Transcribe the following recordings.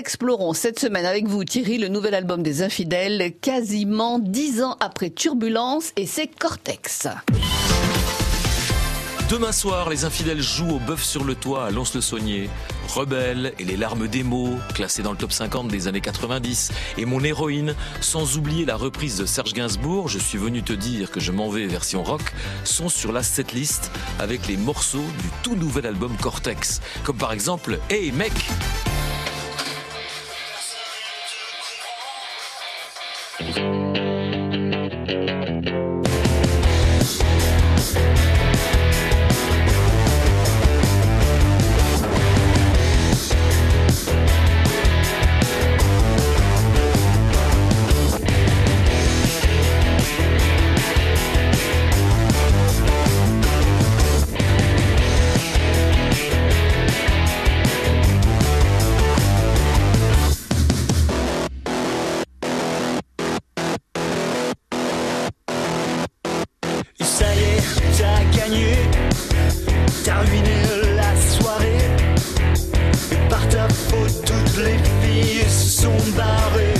explorons cette semaine avec vous, Thierry, le nouvel album des Infidèles, quasiment dix ans après Turbulence et c'est Cortex. Demain soir, les infidèles jouent au bœuf sur le toit à Lons-le-Saunier. Rebelle et les larmes des mots, classés dans le top 50 des années 90. Et mon héroïne, sans oublier la reprise de Serge Gainsbourg, Je suis venu te dire que je m'en vais version rock, sont sur la setlist avec les morceaux du tout nouvel album Cortex. Comme par exemple Hey mec T'as la soirée. Par ta faute, toutes les filles se sont barrées.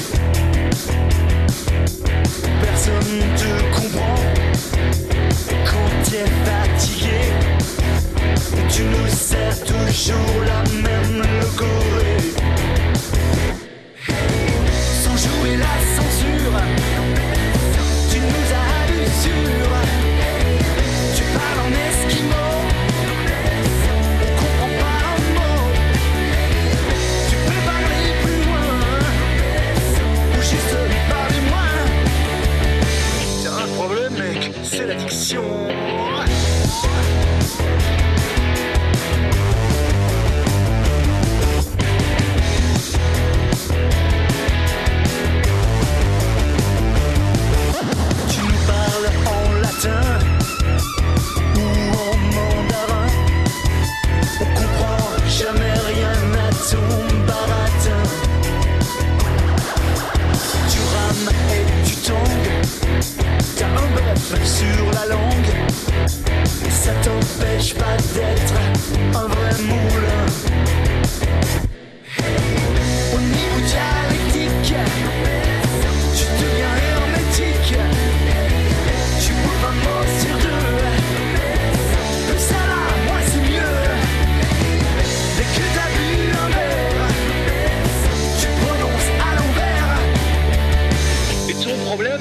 Personne ne te comprend. Quand tu es fatigué, tu nous sers toujours la même logorée. Sans jouer la C'est l'addiction.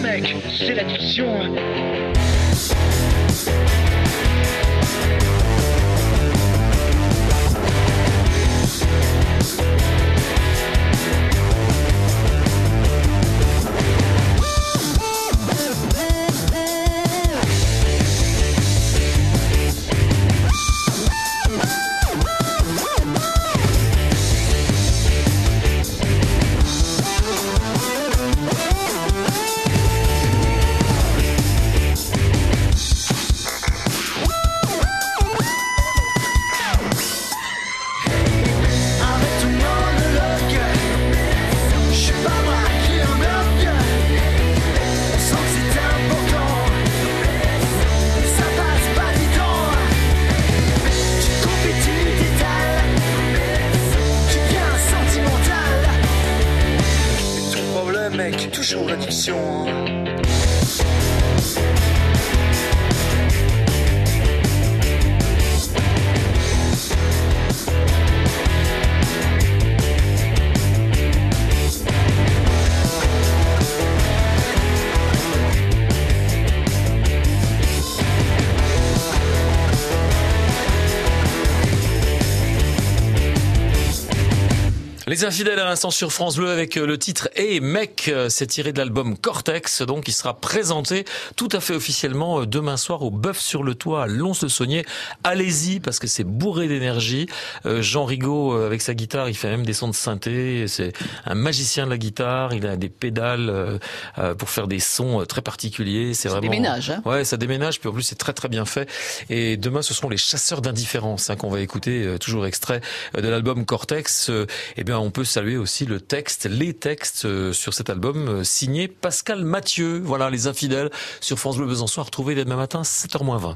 Mec, c'est l'addiction. Toujours l'addiction. Les infidèles à l'instant sur France Bleu avec euh, le titre Et mec, euh, c'est tiré de l'album Cortex, donc il sera présenté tout à fait officiellement euh, demain soir au Bœuf sur le Toit à Lons-le-Saunier. Allez-y parce que c'est bourré d'énergie. Jean Rigaud avec sa guitare, il fait même des sons de synthé. C'est un magicien de la guitare. Il a des pédales pour faire des sons très particuliers. C'est vraiment déménage, hein ouais, ça déménage. Puis en plus c'est très très bien fait. Et demain ce seront les chasseurs d'indifférence hein, qu'on va écouter. toujours extrait de l'album Cortex. Eh bien on peut saluer aussi le texte, les textes euh, sur cet album euh, signé Pascal Mathieu. Voilà, les infidèles sur France Bleu Besançon, à retrouver demain matin 7h20.